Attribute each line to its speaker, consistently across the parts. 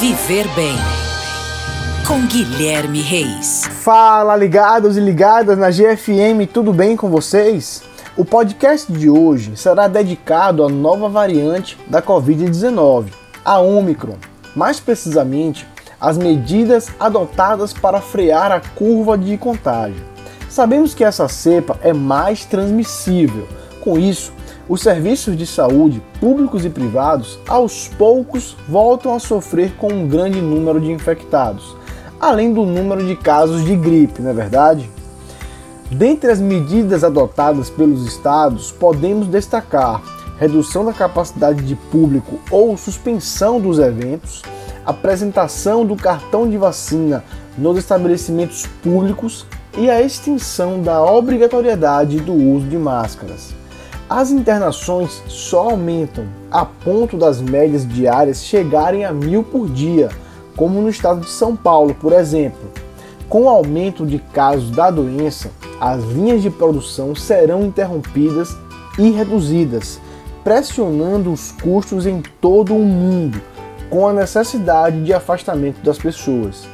Speaker 1: Viver Bem. Com Guilherme Reis.
Speaker 2: Fala, ligados e ligadas na GFM, tudo bem com vocês? O podcast de hoje será dedicado à nova variante da Covid-19, a Omicron. Mais precisamente, as medidas adotadas para frear a curva de contágio. Sabemos que essa cepa é mais transmissível. Com isso, os serviços de saúde, públicos e privados, aos poucos voltam a sofrer com um grande número de infectados, além do número de casos de gripe, não é verdade? Dentre as medidas adotadas pelos estados, podemos destacar redução da capacidade de público ou suspensão dos eventos, apresentação do cartão de vacina nos estabelecimentos públicos e a extinção da obrigatoriedade do uso de máscaras. As internações só aumentam a ponto das médias diárias chegarem a mil por dia, como no estado de São Paulo, por exemplo. Com o aumento de casos da doença, as linhas de produção serão interrompidas e reduzidas, pressionando os custos em todo o mundo, com a necessidade de afastamento das pessoas.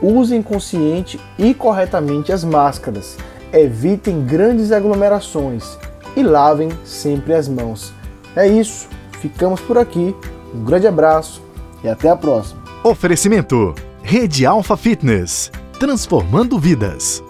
Speaker 2: Usem consciente e corretamente as máscaras, evitem grandes aglomerações e lavem sempre as mãos. É isso, ficamos por aqui. Um grande abraço e até a próxima.
Speaker 3: Oferecimento: Rede Alfa Fitness transformando vidas.